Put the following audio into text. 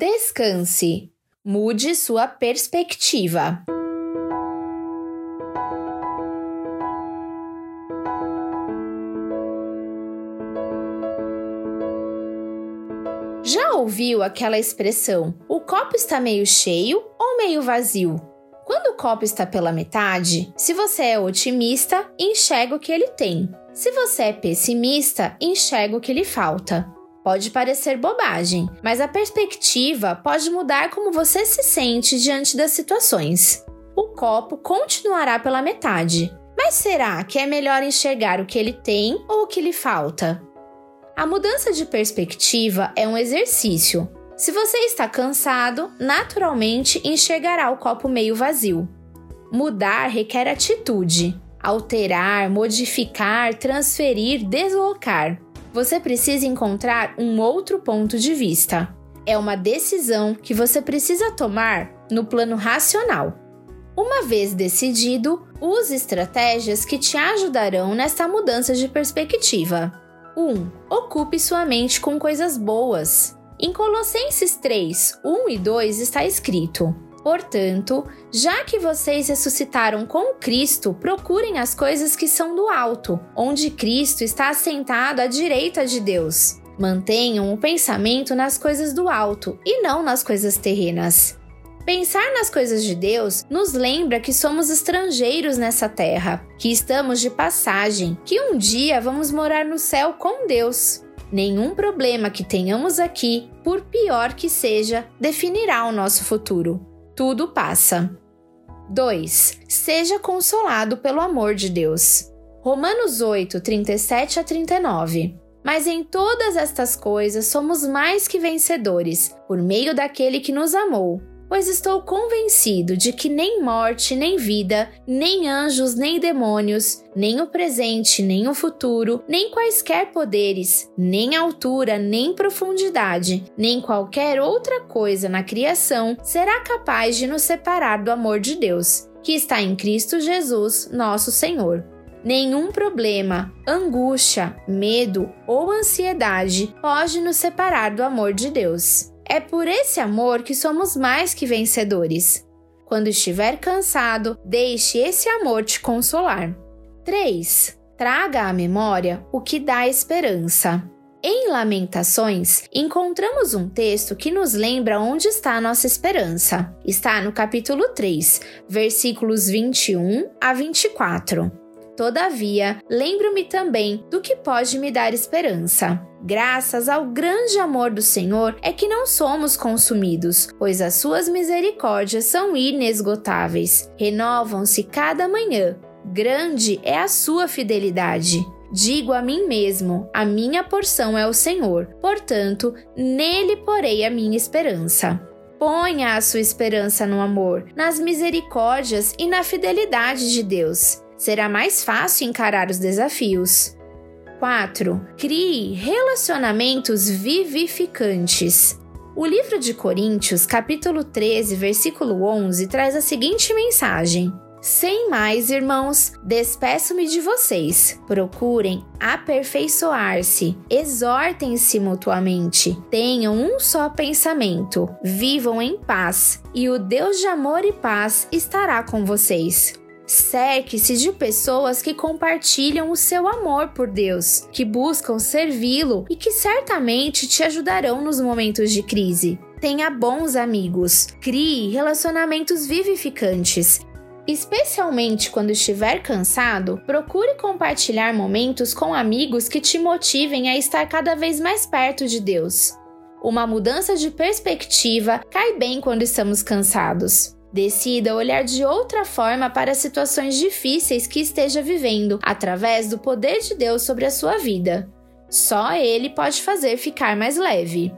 Descanse. Mude sua perspectiva. Já ouviu aquela expressão: o copo está meio cheio ou meio vazio? Quando o copo está pela metade, se você é otimista, enxerga o que ele tem. Se você é pessimista, enxerga o que lhe falta. Pode parecer bobagem, mas a perspectiva pode mudar como você se sente diante das situações. O copo continuará pela metade, mas será que é melhor enxergar o que ele tem ou o que lhe falta? A mudança de perspectiva é um exercício. Se você está cansado, naturalmente enxergará o copo meio vazio. Mudar requer atitude. Alterar, modificar, transferir, deslocar. Você precisa encontrar um outro ponto de vista. É uma decisão que você precisa tomar no plano racional. Uma vez decidido, use estratégias que te ajudarão nesta mudança de perspectiva. 1. Ocupe sua mente com coisas boas. Em Colossenses 3, 1 e 2 está escrito: Portanto, já que vocês ressuscitaram com Cristo, procurem as coisas que são do alto, onde Cristo está assentado à direita de Deus. Mantenham o pensamento nas coisas do alto e não nas coisas terrenas. Pensar nas coisas de Deus nos lembra que somos estrangeiros nessa terra, que estamos de passagem, que um dia vamos morar no céu com Deus. Nenhum problema que tenhamos aqui, por pior que seja, definirá o nosso futuro. Tudo passa. 2. Seja consolado pelo amor de Deus. Romanos 8, 37 a 39. Mas em todas estas coisas somos mais que vencedores, por meio daquele que nos amou pois estou convencido de que nem morte, nem vida, nem anjos, nem demônios, nem o presente, nem o futuro, nem quaisquer poderes, nem altura, nem profundidade, nem qualquer outra coisa na criação será capaz de nos separar do amor de Deus, que está em Cristo Jesus, nosso Senhor. Nenhum problema, angústia, medo ou ansiedade pode nos separar do amor de Deus. É por esse amor que somos mais que vencedores. Quando estiver cansado, deixe esse amor te consolar. 3. Traga à memória o que dá esperança. Em Lamentações, encontramos um texto que nos lembra onde está a nossa esperança. Está no capítulo 3, versículos 21 a 24. Todavia, lembro-me também do que pode me dar esperança. Graças ao grande amor do Senhor é que não somos consumidos, pois as suas misericórdias são inesgotáveis, renovam-se cada manhã. Grande é a sua fidelidade. Digo a mim mesmo: a minha porção é o Senhor, portanto, nele porei a minha esperança. Ponha a sua esperança no amor, nas misericórdias e na fidelidade de Deus será mais fácil encarar os desafios. 4. Crie relacionamentos vivificantes. O livro de Coríntios, capítulo 13, versículo 11, traz a seguinte mensagem: Sem mais, irmãos, despeço-me de vocês. Procurem aperfeiçoar-se, exortem-se mutuamente, tenham um só pensamento, vivam em paz, e o Deus de amor e paz estará com vocês. Cerque-se de pessoas que compartilham o seu amor por Deus, que buscam servi-lo e que certamente te ajudarão nos momentos de crise. Tenha bons amigos, crie relacionamentos vivificantes. Especialmente quando estiver cansado, procure compartilhar momentos com amigos que te motivem a estar cada vez mais perto de Deus. Uma mudança de perspectiva cai bem quando estamos cansados. Decida olhar de outra forma para situações difíceis que esteja vivendo, através do poder de Deus sobre a sua vida. Só Ele pode fazer ficar mais leve.